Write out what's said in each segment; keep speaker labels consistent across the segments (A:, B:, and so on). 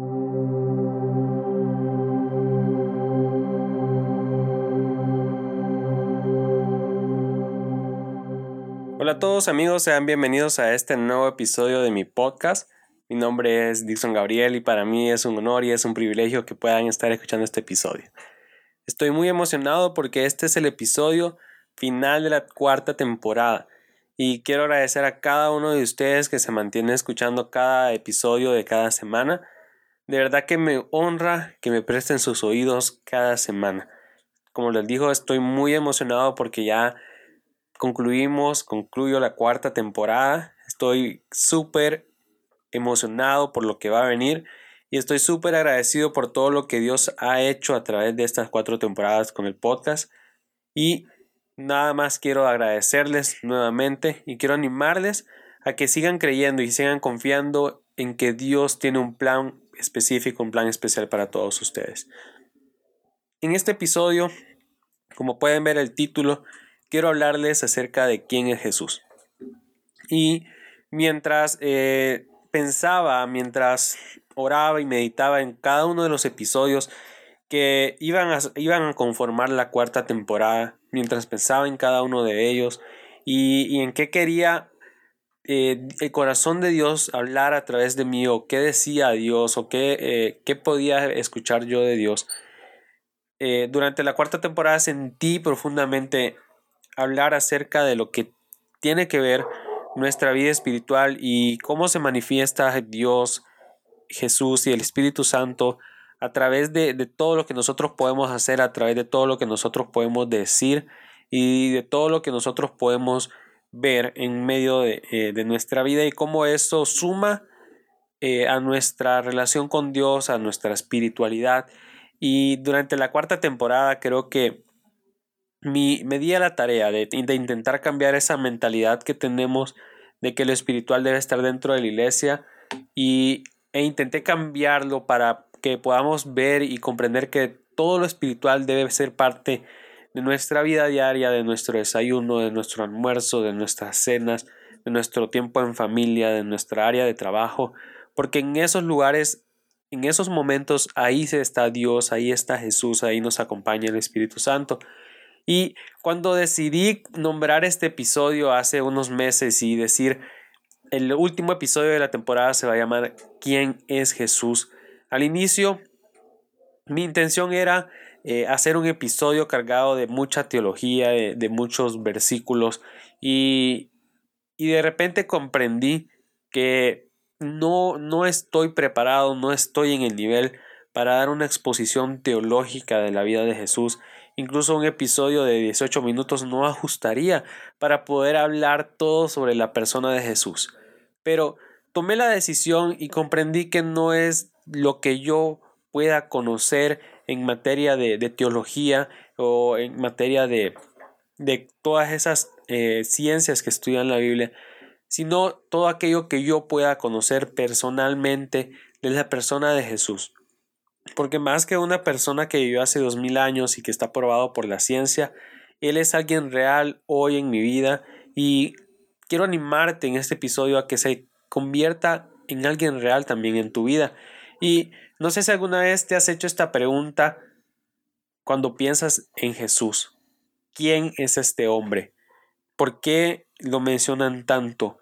A: Hola a todos amigos, sean bienvenidos a este nuevo episodio de mi podcast. Mi nombre es Dixon Gabriel y para mí es un honor y es un privilegio que puedan estar escuchando este episodio. Estoy muy emocionado porque este es el episodio final de la cuarta temporada y quiero agradecer a cada uno de ustedes que se mantiene escuchando cada episodio de cada semana. De verdad que me honra que me presten sus oídos cada semana. Como les digo, estoy muy emocionado porque ya concluimos, concluyo la cuarta temporada. Estoy súper emocionado por lo que va a venir y estoy súper agradecido por todo lo que Dios ha hecho a través de estas cuatro temporadas con el podcast. Y nada más quiero agradecerles nuevamente y quiero animarles a que sigan creyendo y sigan confiando en que Dios tiene un plan específico, un plan especial para todos ustedes. En este episodio, como pueden ver el título, quiero hablarles acerca de quién es Jesús. Y mientras eh, pensaba, mientras oraba y meditaba en cada uno de los episodios que iban a, iban a conformar la cuarta temporada, mientras pensaba en cada uno de ellos y, en qué quería eh, el corazón de Dios hablar a través de mí o qué decía Dios o qué, eh, qué podía escuchar yo de Dios. durante la cuarta temporada sentí profundamente hablar acerca de lo que tiene que ver nuestra vida espiritual y cómo se manifiesta Dios, Jesús y el Espíritu Santo a través de, todo lo que nosotros podemos hacer, a través de todo lo que nosotros podemos decir y de todo lo que nosotros podemos ver en medio de, eh, nuestra vida y cómo eso suma eh, a nuestra relación con Dios, a nuestra espiritualidad. Y durante la cuarta temporada creo que me di a la tarea de, de, intentar cambiar esa mentalidad que tenemos de que lo espiritual debe estar dentro de la iglesia y, e intenté cambiarlo para que podamos ver y comprender que todo lo espiritual debe ser parte de nuestra vida diaria, de nuestro desayuno, de nuestro almuerzo, de nuestras cenas, de nuestro tiempo en familia, de nuestra área de trabajo, porque en esos lugares, en esos momentos, ahí está Dios, ahí está Jesús, ahí nos acompaña el Espíritu Santo. Y cuando decidí nombrar este episodio hace unos meses y decir, el último episodio de la temporada se va a llamar ¿Quién es Jesús? Al inicio, mi intención era eh, hacer un episodio cargado de mucha teología, de, muchos versículos y, y, de repente comprendí que no, no estoy preparado, no estoy en el nivel para dar una exposición teológica de la vida de Jesús Incluso un episodio de 18 minutos no ajustaría para poder hablar todo sobre la persona de Jesús. Pero tomé la decisión y comprendí que no es lo que yo pueda conocer en materia de, teología o en materia de, todas esas eh, ciencias que estudian la Biblia, sino todo aquello que yo pueda conocer personalmente de la persona de Jesús. Porque más que una persona que vivió hace dos mil años y que está probado por la ciencia, Él es alguien real hoy en mi vida y quiero animarte en este episodio a que se convierta en alguien real también en tu vida. Y no sé si alguna vez te has hecho esta pregunta cuando piensas en Jesús. ¿Quién es este hombre? ¿Por qué lo mencionan tanto?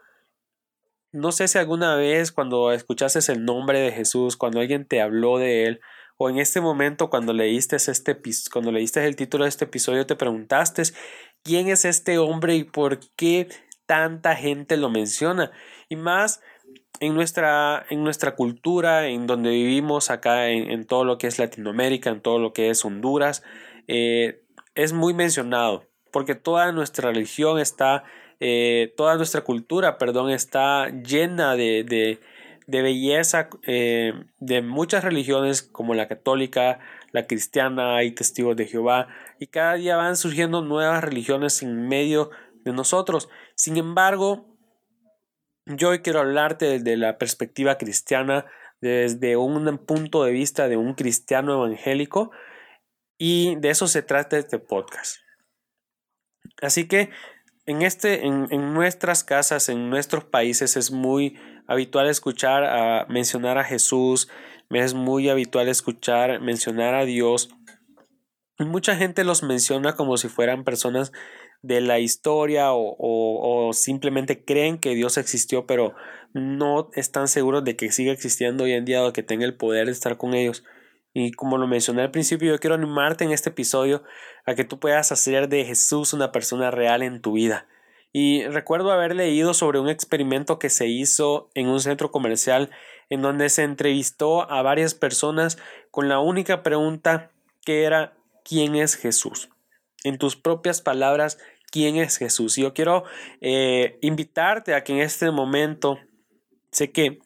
A: No sé si alguna vez cuando escuchaste el nombre de Jesús, cuando alguien te habló de él, o en este momento cuando leíste este cuando leíste el título de este episodio te preguntaste quién es este hombre y por qué tanta gente lo menciona y más en nuestra, en nuestra cultura, en donde vivimos acá en, todo lo que es Latinoamérica, en todo lo que es Honduras, eh, es muy mencionado, porque toda nuestra religión está, eh, toda nuestra cultura, perdón, está llena de, de belleza eh, de muchas religiones como la católica, la cristiana, hay testigos de Jehová y cada día van surgiendo nuevas religiones en medio de nosotros. Sin embargo, yo hoy quiero hablarte desde la perspectiva cristiana, desde un punto de vista de un cristiano evangélico y de eso se trata este podcast. Así que en, este, en, en nuestras casas, en nuestros países es muy habitual escuchar a mencionar a Jesús es muy habitual escuchar mencionar a Dios. Mucha gente los menciona como si fueran personas de la historia o, o, simplemente creen que Dios existió, pero no están seguros de que siga existiendo hoy en día o que tenga el poder de estar con ellos. Y como lo mencioné al principio, yo quiero animarte en este episodio a que tú puedas hacer de Jesús una persona real en tu vida. Y recuerdo haber leído sobre un experimento que se hizo en un centro comercial en donde se entrevistó a varias personas con la única pregunta que era ¿quién es Jesús? En tus propias palabras, ¿quién es Jesús? Yo quiero eh, invitarte a que en este momento, sé que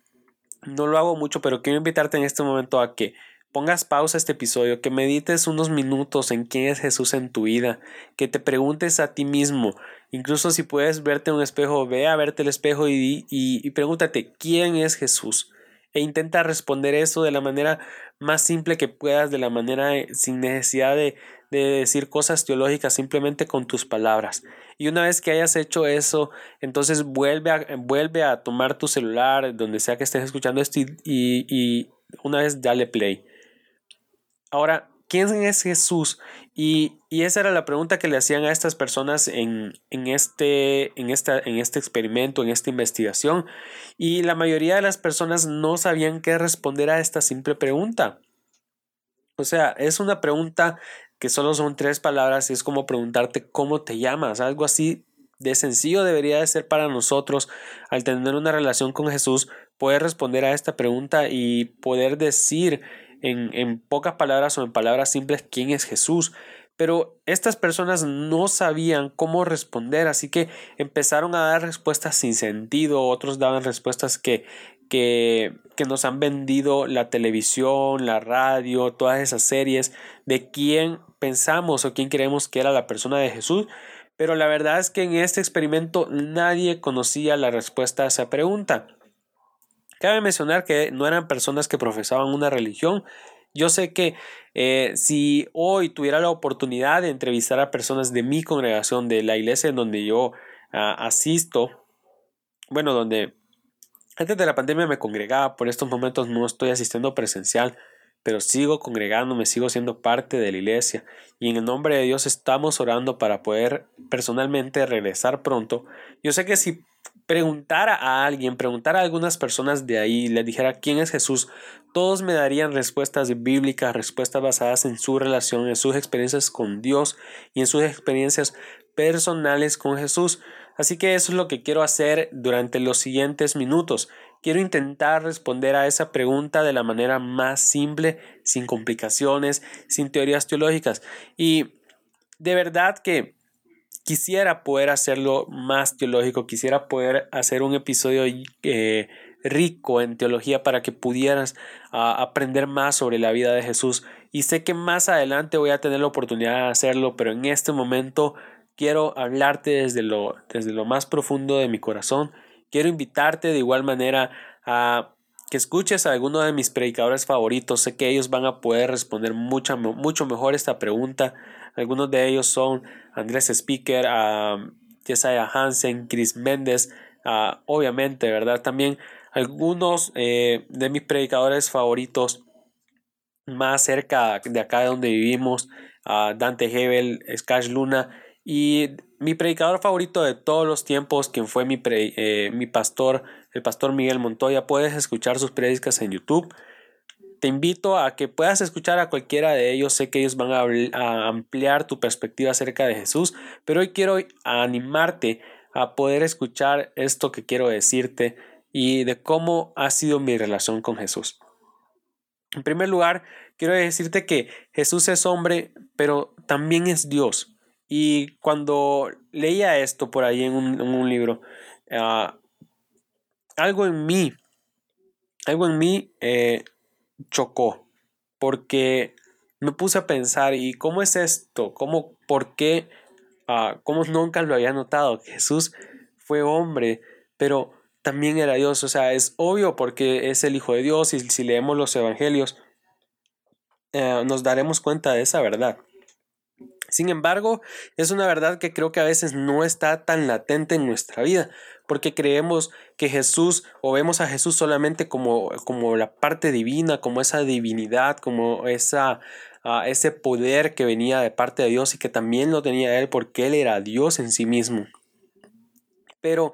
A: no lo hago mucho, pero quiero invitarte en este momento a que pongas pausa a este episodio, que medites unos minutos en quién es Jesús en tu vida, que te preguntes a ti mismo, incluso si puedes verte en un espejo, ve a verte el espejo y, y pregúntate, ¿quién es Jesús? E intenta responder eso de la manera más simple que puedas, de la manera eh, sin necesidad de, de decir cosas teológicas, simplemente con tus palabras. Y una vez que hayas hecho eso, entonces vuelve a, vuelve a tomar tu celular, donde sea que estés escuchando esto, y, y una vez dale play. Ahora, ¿quién es Jesús? Y, esa era la pregunta que le hacían a estas personas en, este, en, esta, en este experimento, en esta investigación. Y la mayoría de las personas no sabían qué responder a esta simple pregunta. O sea, es una pregunta que solo son tres palabras y es como preguntarte cómo te llamas. Algo así de sencillo debería de ser para nosotros al tener una relación con Jesús, poder responder a esta pregunta y poder decir en, pocas palabras o en palabras simples quién es Jesús. Pero estas personas no sabían cómo responder, así que empezaron a dar respuestas sin sentido, otros daban respuestas que, que, que, nos han vendido la televisión, la radio, todas esas series de quién pensamos o quién creemos que era la persona de Jesús. Pero la verdad es que en este experimento nadie conocía la respuesta a esa pregunta. Cabe mencionar que no eran personas que profesaban una religión. Yo sé que eh, si hoy tuviera la oportunidad de entrevistar a personas de mi congregación, de la iglesia en donde yo ah, asisto, bueno, donde antes de la pandemia me congregaba, por estos momentos no estoy asistiendo presencial, pero sigo congregándome, sigo siendo parte de la iglesia y en el nombre de Dios estamos orando para poder personalmente regresar pronto. Yo sé que si preguntara a alguien, preguntara a algunas personas de ahí, le dijera quién es Jesús, todos me darían respuestas bíblicas, respuestas basadas en su relación, en sus experiencias con Dios y en sus experiencias personales con Jesús. Así que eso es lo que quiero hacer durante los siguientes minutos. Quiero intentar responder a esa pregunta de la manera más simple, sin complicaciones, sin teorías teológicas. Y de verdad que quisiera poder hacerlo más teológico, quisiera poder hacer un episodio eh, rico en teología para que pudieras ah, aprender más sobre la vida de Jesús. Y sé que más adelante voy a tener la oportunidad de hacerlo, pero en este momento quiero hablarte desde lo, desde lo más profundo de mi corazón. Quiero invitarte de igual manera a que escuches a alguno de mis predicadores favoritos. Sé que ellos van a poder responder mucho, mucho mejor esta pregunta. Algunos de ellos son Andrés Speaker, uh, Hansen, Chris Méndez, obviamente, ¿verdad? También algunos eh, de mis predicadores favoritos más cerca de acá de donde vivimos, Dante Hebel, Skash Luna y mi predicador favorito de todos los tiempos, quien fue mi, eh, mi pastor, el pastor Miguel Montoya, puedes escuchar sus predicas en YouTube te invito a que puedas escuchar a cualquiera de ellos. Sé que ellos van a, ampliar tu perspectiva acerca de Jesús, pero hoy quiero animarte a poder escuchar esto que quiero decirte y de cómo ha sido mi relación con Jesús. En primer lugar, quiero decirte que Jesús es hombre, pero también es Dios. Y cuando leía esto por ahí en un, libro, ah, algo en mí, algo en mí eh, chocó porque me puse a pensar, ¿y cómo es esto? ¿Cómo, por qué? Uh, ¿Cómo nunca lo había notado? Jesús fue hombre, pero también era Dios. O sea, es obvio porque es el Hijo de Dios y si leemos los evangelios, eh, nos daremos cuenta de esa verdad. Sin embargo, es una verdad que creo que a veces no está tan latente en nuestra vida, porque creemos que Jesús o vemos a Jesús solamente como, como la parte divina, como esa divinidad, como esa, uh, ese poder que venía de parte de Dios y que también lo tenía Él porque Él era Dios en sí mismo. Pero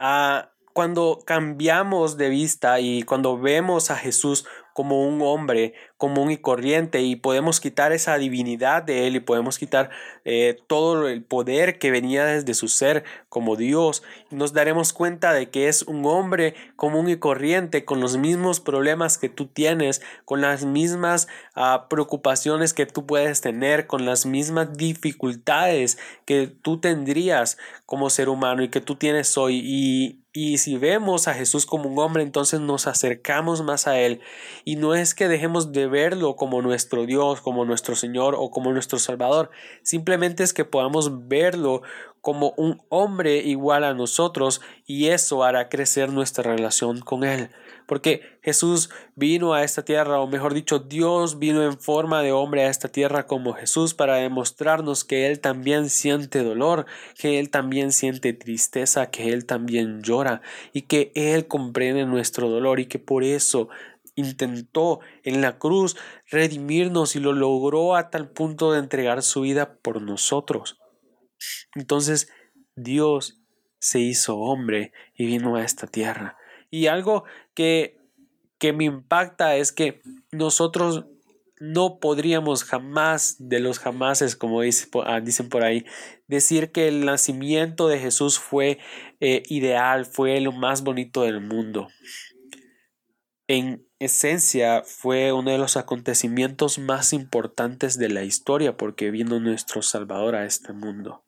A: uh, cuando cambiamos de vista y cuando vemos a Jesús como un hombre común y corriente y podemos quitar esa divinidad de él y podemos quitar eh, todo el poder que venía desde su ser como Dios. Nos daremos cuenta de que es un hombre común y corriente con los mismos problemas que tú tienes con las mismas uh, preocupaciones que tú puedes tener con las mismas dificultades que tú tendrías como ser humano y que tú tienes hoy. Y y si vemos a Jesús como un hombre, entonces nos acercamos más a Él. Y no es que dejemos de verlo como nuestro Dios, como nuestro Señor o como nuestro Salvador. Simplemente es que podamos verlo como un hombre igual a nosotros y eso hará crecer nuestra relación con Él. Porque Jesús vino a esta tierra, o mejor dicho, Dios vino en forma de hombre a esta tierra como Jesús para demostrarnos que Él también siente dolor, que Él también siente tristeza, que Él también llora y que Él comprende nuestro dolor y que por eso intentó en la cruz redimirnos y lo logró a tal punto de entregar su vida por nosotros. Entonces Dios se hizo hombre y vino a esta tierra y algo que, que me impacta es que nosotros no podríamos jamás de los jamases, como ah, dicen por ahí, decir que el nacimiento de Jesús fue eh, ideal, fue lo más bonito del mundo. En esencia fue uno de los acontecimientos más importantes de la historia porque vino nuestro Salvador a este mundo.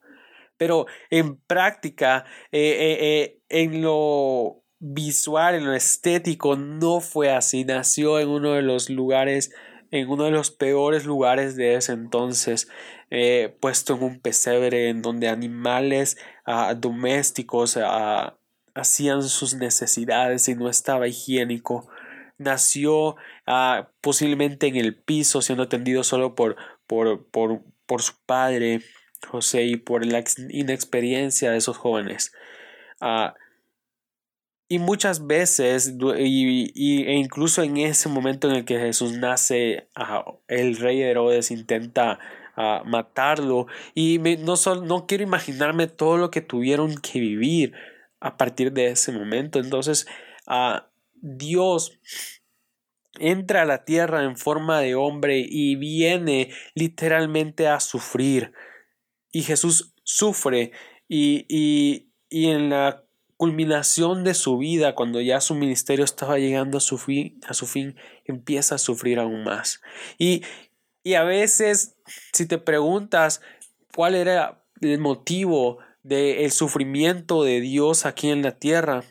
A: Pero en práctica, eh, eh, en lo visual, en lo estético, no fue así. Nació en uno de los lugares, en uno de los peores lugares de ese entonces, eh, puesto en un pesebre en donde animales ah, domésticos ah, hacían sus necesidades y no estaba higiénico. Nació ah, posiblemente en el piso, siendo atendido solo por, por, por, por su padre, José, y por la inexperiencia de esos jóvenes. Y muchas veces, y, e incluso en ese momento en el que Jesús nace, el rey Herodes intenta matarlo. Y no, no quiero imaginarme todo lo que tuvieron que vivir a partir de ese momento. Entonces, Dios entra a la tierra en forma de hombre y viene literalmente a sufrir. Y Jesús sufre y, y, y en la culminación de su vida, cuando ya su ministerio estaba llegando a su fin, a su fin empieza a sufrir aún más. Y, y a veces, si te preguntas cuál era el motivo del sufrimiento de Dios aquí en la tierra,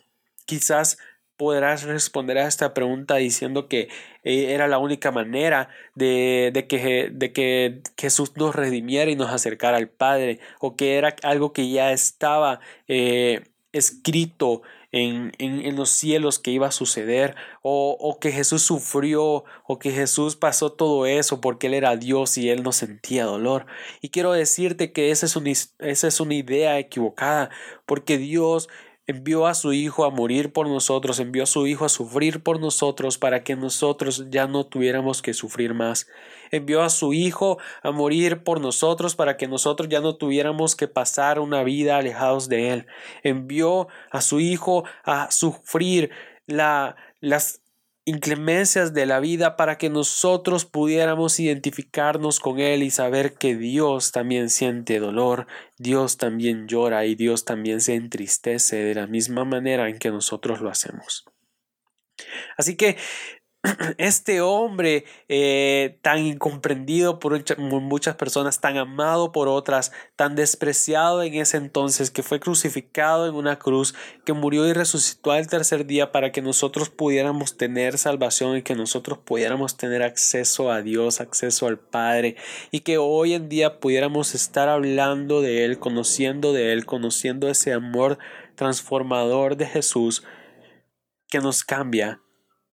A: quizás podrás responder a esta pregunta diciendo que eh, era la única manera de, de, que, de, que, Jesús nos redimiera y nos acercara al Padre, o que era algo que ya estaba eh, escrito en, en, los cielos que iba a suceder, o, o, que Jesús sufrió, o que Jesús pasó todo eso porque Él era Dios y Él no sentía dolor. Y quiero decirte que esa es una, esa es una idea equivocada, porque Dios envió a su Hijo a morir por nosotros, envió a su Hijo a sufrir por nosotros para que nosotros ya no tuviéramos que sufrir más. Envió a su Hijo a morir por nosotros para que nosotros ya no tuviéramos que pasar una vida alejados de Él. Envió a su Hijo a sufrir la, las inclemencias de la vida para que nosotros pudiéramos identificarnos con Él y saber que Dios también siente dolor, Dios también llora y Dios también se entristece de la misma manera en que nosotros lo hacemos. Así que este hombre eh, tan incomprendido por muchas personas, tan amado por otras, tan despreciado en ese entonces, que fue crucificado en una cruz, que murió y resucitó al tercer día para que nosotros pudiéramos tener salvación y que nosotros pudiéramos tener acceso a Dios, acceso al Padre, y que hoy en día pudiéramos estar hablando de Él, conociendo de Él, conociendo ese amor transformador de Jesús que nos cambia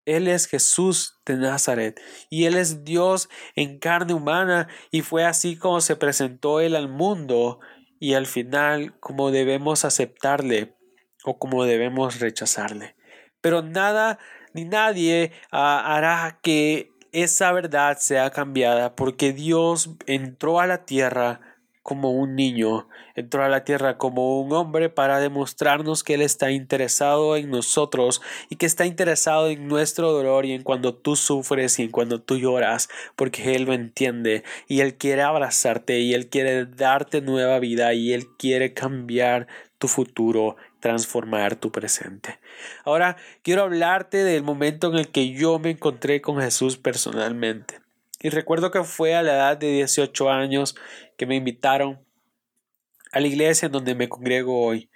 A: Él es Jesús de Nazaret y Él es Dios en carne humana y fue así como se presentó Él al mundo y al final como debemos aceptarle o como debemos rechazarle. Pero nada ni nadie ah, hará que esa verdad sea cambiada porque Dios entró a la tierra como un niño, entró a la tierra como un hombre para demostrarnos que Él está interesado en nosotros y que está interesado en nuestro dolor y en cuando tú sufres y en cuando tú lloras, porque Él lo entiende y Él quiere abrazarte y Él quiere darte nueva vida y Él quiere cambiar tu futuro, transformar tu presente. Ahora quiero hablarte del momento en el que yo me encontré con Jesús personalmente. Y recuerdo que fue a la edad de 18 años que me invitaron a la iglesia en donde me congrego hoy,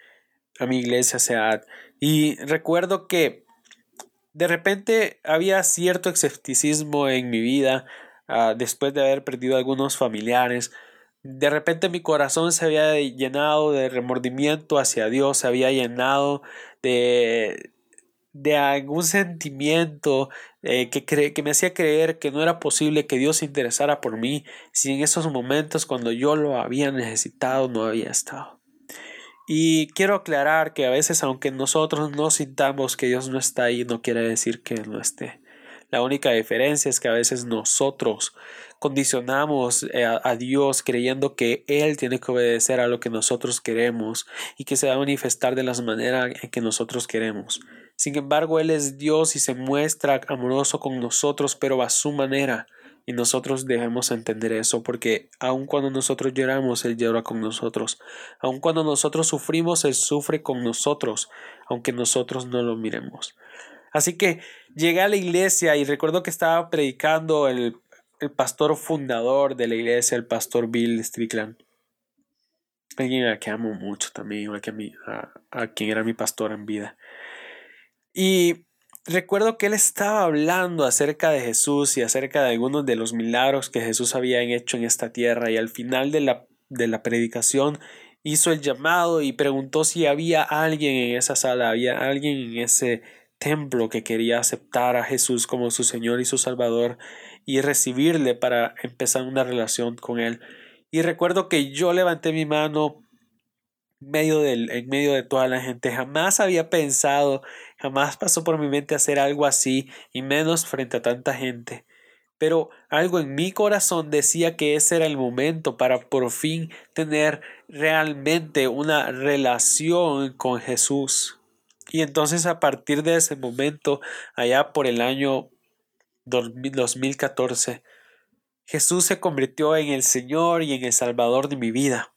A: a mi iglesia SEAD. Y recuerdo que de repente había cierto escepticismo en mi vida ah, después de haber perdido algunos familiares. De repente mi corazón se había llenado de remordimiento hacia Dios, se había llenado de, de algún sentimiento eh, que, que me hacía creer que no era posible que Dios se interesara por mí si en esos momentos cuando yo lo había necesitado no había estado. Y quiero aclarar que a veces aunque nosotros no sintamos que Dios no está ahí, no quiere decir que no esté. La única diferencia es que a veces nosotros condicionamos eh, a, Dios creyendo que Él tiene que obedecer a lo que nosotros queremos y que se va a manifestar de las maneras en que nosotros queremos. Sin embargo, Él es Dios y se muestra amoroso con nosotros, pero a su manera. Y nosotros debemos entender eso, porque aun cuando nosotros lloramos, Él llora con nosotros. Aun cuando nosotros sufrimos, Él sufre con nosotros, aunque nosotros no lo miremos. Así que llegué a la iglesia y recuerdo que estaba predicando el, pastor fundador de la iglesia, el pastor Bill Strickland. Alguien a quien amo mucho también, a, a quien era mi pastor en vida. Y recuerdo que él estaba hablando acerca de Jesús y acerca de algunos de los milagros que Jesús había hecho en esta tierra y al final de la, de la predicación hizo el llamado y preguntó si había alguien en esa sala, había alguien en ese templo que quería aceptar a Jesús como su Señor y su Salvador y recibirle para empezar una relación con Él. Y recuerdo que yo levanté mi mano medio del, en medio de toda la gente. Jamás había pensado, jamás pasó por mi mente hacer algo así, y menos frente a tanta gente. Pero algo en mi corazón decía que ese era el momento para por fin tener realmente una relación con Jesús. Y entonces a partir de ese momento, allá por el año 2014, Jesús se convirtió en el Señor y en el Salvador de mi vida.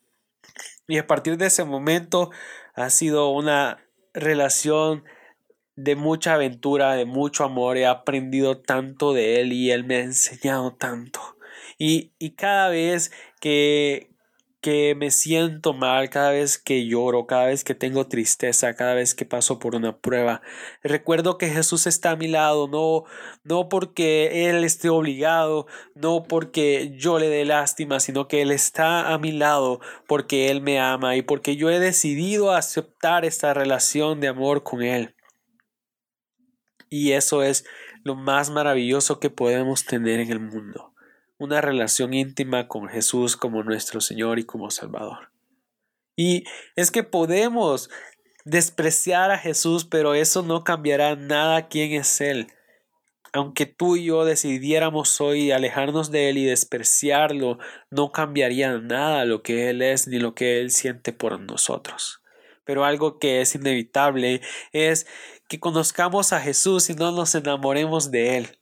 A: Y a partir de ese momento ha sido una relación de mucha aventura, de mucho amor. He aprendido tanto de él y él me ha enseñado tanto. Y, y cada vez que, que me siento mal, cada vez que lloro, cada vez que tengo tristeza, cada vez que paso por una prueba. Recuerdo que Jesús está a mi lado, no, no porque Él esté obligado, no porque yo le dé lástima, sino que Él está a mi lado porque Él me ama y porque yo he decidido aceptar esta relación de amor con Él. Y eso es lo más maravilloso que podemos tener en el mundo una relación íntima con Jesús como nuestro Señor y como Salvador. Y es que podemos despreciar a Jesús, pero eso no cambiará nada quién es Él. Aunque tú y yo decidiéramos hoy alejarnos de Él y despreciarlo, no cambiaría nada lo que Él es ni lo que Él siente por nosotros. Pero algo que es inevitable es que conozcamos a Jesús y no nos enamoremos de Él.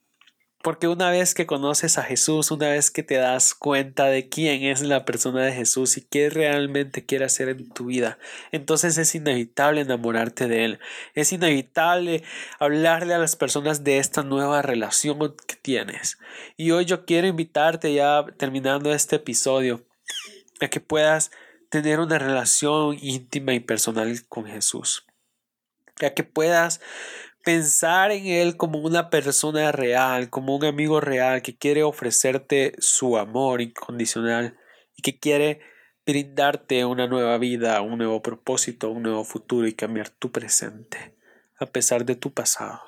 A: Porque una vez que conoces a Jesús, una vez que te das cuenta de quién es la persona de Jesús y qué realmente quiere hacer en tu vida, entonces es inevitable enamorarte de Él. Es inevitable hablarle a las personas de esta nueva relación que tienes. Y hoy yo quiero invitarte ya terminando este episodio a que puedas tener una relación íntima y personal con Jesús. A que puedas pensar en Él como una persona real, como un amigo real que quiere ofrecerte su amor incondicional y que quiere brindarte una nueva vida, un nuevo propósito, un nuevo futuro y cambiar tu presente a pesar de tu pasado.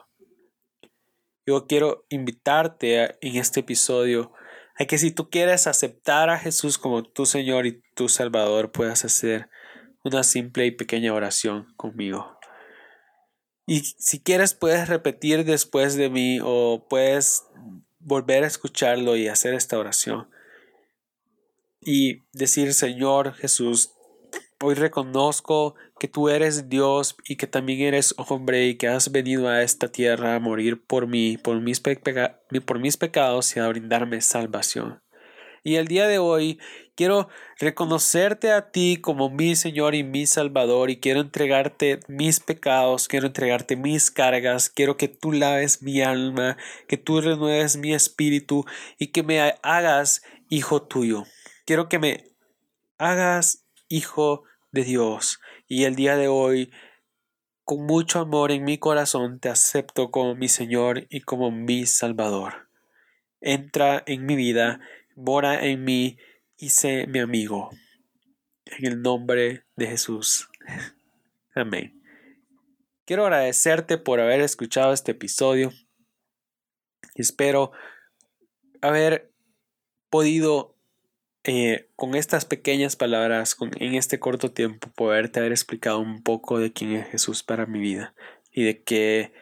A: Yo quiero invitarte en este episodio a que si tú quieres aceptar a Jesús como tu Señor y tu Salvador, puedas hacer una simple y pequeña oración conmigo. Y si quieres puedes repetir después de mí o puedes volver a escucharlo y hacer esta oración. Y decir, Señor Jesús, Hoy reconozco que tú eres Dios y que también eres hombre y que has venido a esta tierra a morir por mí, por mis, por mis pecados y a brindarme salvación. Y el día de hoy quiero reconocerte a ti como mi Señor y mi Salvador y quiero entregarte mis pecados, quiero entregarte mis cargas, quiero que tú laves mi alma, que tú renueves mi espíritu y que me hagas hijo tuyo. Quiero que me hagas hijo de Dios. Y el día de hoy, con mucho amor en mi corazón, te acepto como mi Señor y como mi Salvador. Entra en mi vida, mora en mí y sé mi amigo. En el nombre de Jesús. Amén. Quiero agradecerte por haber escuchado este episodio espero haber podido eh, con estas pequeñas palabras, con, en este corto tiempo, poderte haber explicado un poco de quién es Jesús para mi vida y de qué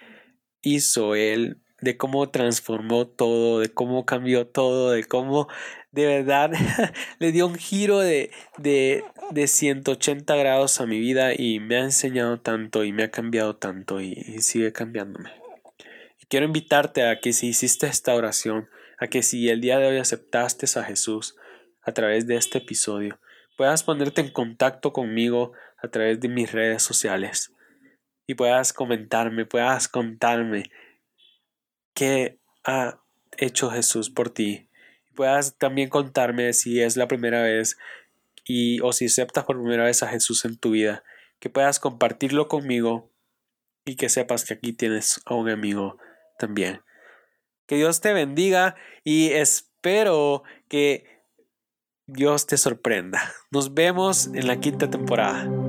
A: hizo Él, de cómo transformó todo, de cómo cambió todo, de cómo de verdad le dio un giro de, de, de 180 grados a mi vida y me ha enseñado tanto y me ha cambiado tanto y, sigue cambiándome. Y quiero invitarte a que si hiciste esta oración, a que si el día de hoy aceptaste a Jesús, a través de este episodio, puedas ponerte en contacto conmigo a través de mis redes sociales y puedas comentarme, puedas contarme qué ha hecho Jesús por ti. Puedas también contarme si es la primera vez y o si aceptas por primera vez a Jesús en tu vida, que puedas compartirlo conmigo y que sepas que aquí tienes a un amigo también. Que Dios te bendiga y espero que Dios te sorprenda. Nos vemos en la quinta temporada.